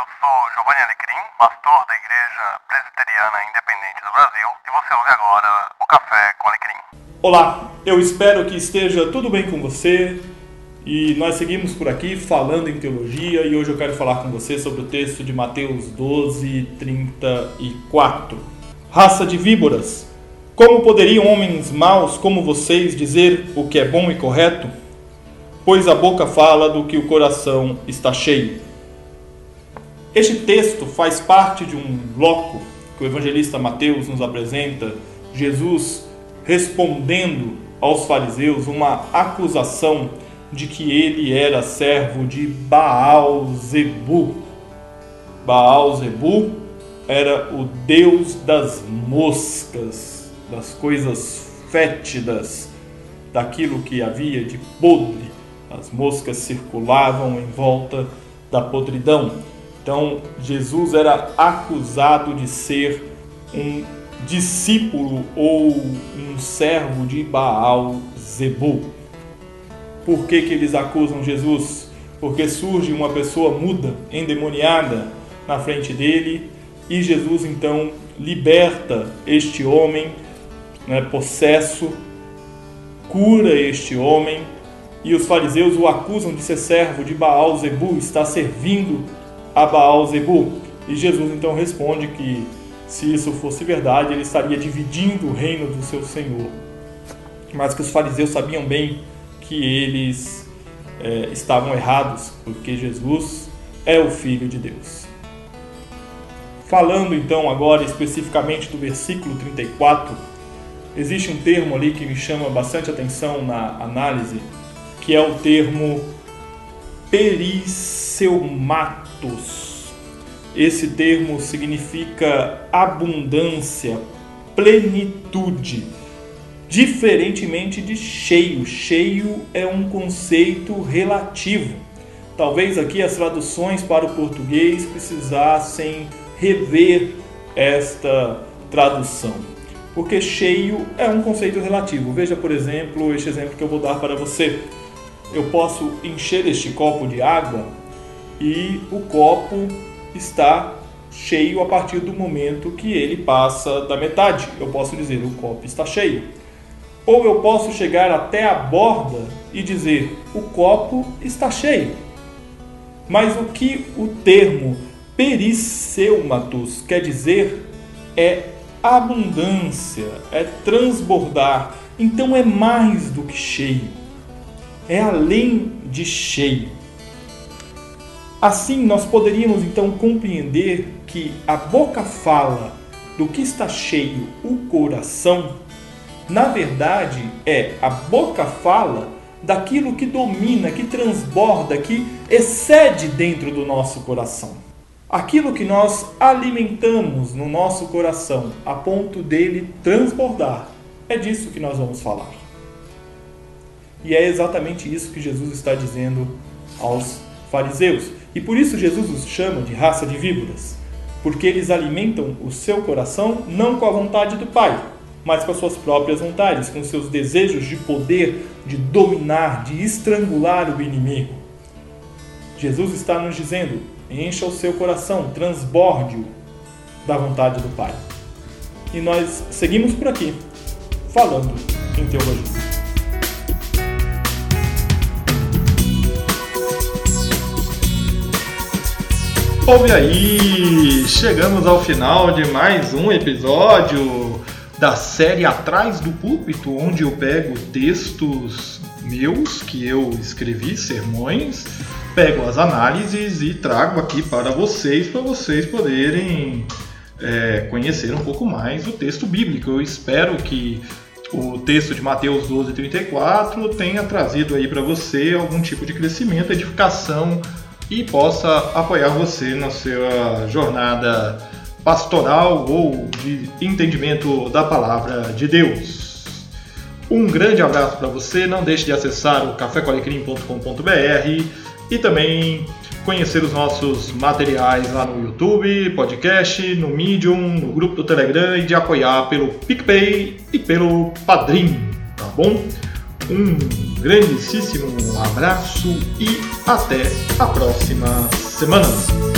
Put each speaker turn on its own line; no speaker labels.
eu sou Giovanni Alecrim, pastor da Igreja Presbiteriana Independente do Brasil, e você ouve agora o Café com Alecrim.
Olá, eu espero que esteja tudo bem com você e nós seguimos por aqui falando em teologia e hoje eu quero falar com você sobre o texto de Mateus 12, 34. Raça de víboras, como poderiam homens maus como vocês dizer o que é bom e correto? Pois a boca fala do que o coração está cheio. Este texto faz parte de um bloco que o evangelista Mateus nos apresenta, Jesus respondendo aos fariseus uma acusação de que ele era servo de Baal Zebu. Baal Zebu era o deus das moscas, das coisas fétidas, daquilo que havia de podre. As moscas circulavam em volta da podridão. Então, Jesus era acusado de ser um discípulo ou um servo de Baal Zebu. Por que, que eles acusam Jesus? Porque surge uma pessoa muda, endemoniada na frente dele e Jesus então liberta este homem, né, possesso, cura este homem e os fariseus o acusam de ser servo de Baal Zebu, está servindo a Baal Zebu. E Jesus então responde que se isso fosse verdade, ele estaria dividindo o reino do seu Senhor. Mas que os fariseus sabiam bem que eles é, estavam errados, porque Jesus é o Filho de Deus. Falando então agora especificamente do versículo 34, existe um termo ali que me chama bastante atenção na análise, que é o termo perisseumatos. Esse termo significa abundância, plenitude diferentemente de cheio. Cheio é um conceito relativo. Talvez aqui as traduções para o português precisassem rever esta tradução. Porque cheio é um conceito relativo. Veja, por exemplo, este exemplo que eu vou dar para você. Eu posso encher este copo de água e o copo está cheio a partir do momento que ele passa da metade. Eu posso dizer o copo está cheio. Ou eu posso chegar até a borda e dizer o copo está cheio. Mas o que o termo perisseumatos quer dizer é abundância, é transbordar. Então é mais do que cheio, é além de cheio. Assim, nós poderíamos então compreender que a boca fala do que está cheio o coração na verdade, é a boca fala daquilo que domina, que transborda, que excede dentro do nosso coração. Aquilo que nós alimentamos no nosso coração a ponto dele transbordar. É disso que nós vamos falar. E é exatamente isso que Jesus está dizendo aos fariseus. E por isso Jesus os chama de raça de víboras, porque eles alimentam o seu coração não com a vontade do Pai, mas com as suas próprias vontades, com seus desejos de poder, de dominar, de estrangular o inimigo. Jesus está nos dizendo: encha o seu coração, transborde-o da vontade do Pai. E nós seguimos por aqui, falando em teologia. Ouve aí, chegamos ao final de mais um episódio da série Atrás do Púlpito, onde eu pego textos meus que eu escrevi, sermões, pego as análises e trago aqui para vocês, para vocês poderem é, conhecer um pouco mais o texto bíblico. Eu espero que o texto de Mateus 12, 34 tenha trazido aí para você algum tipo de crescimento, edificação e possa apoiar você na sua jornada pastoral ou de entendimento da palavra de Deus. Um grande abraço para você, não deixe de acessar o cafécolecrim.com.br e também conhecer os nossos materiais lá no YouTube, podcast, no Medium, no grupo do Telegram e de apoiar pelo PicPay e pelo Padrim, tá bom? Um grandíssimo abraço e até a próxima semana.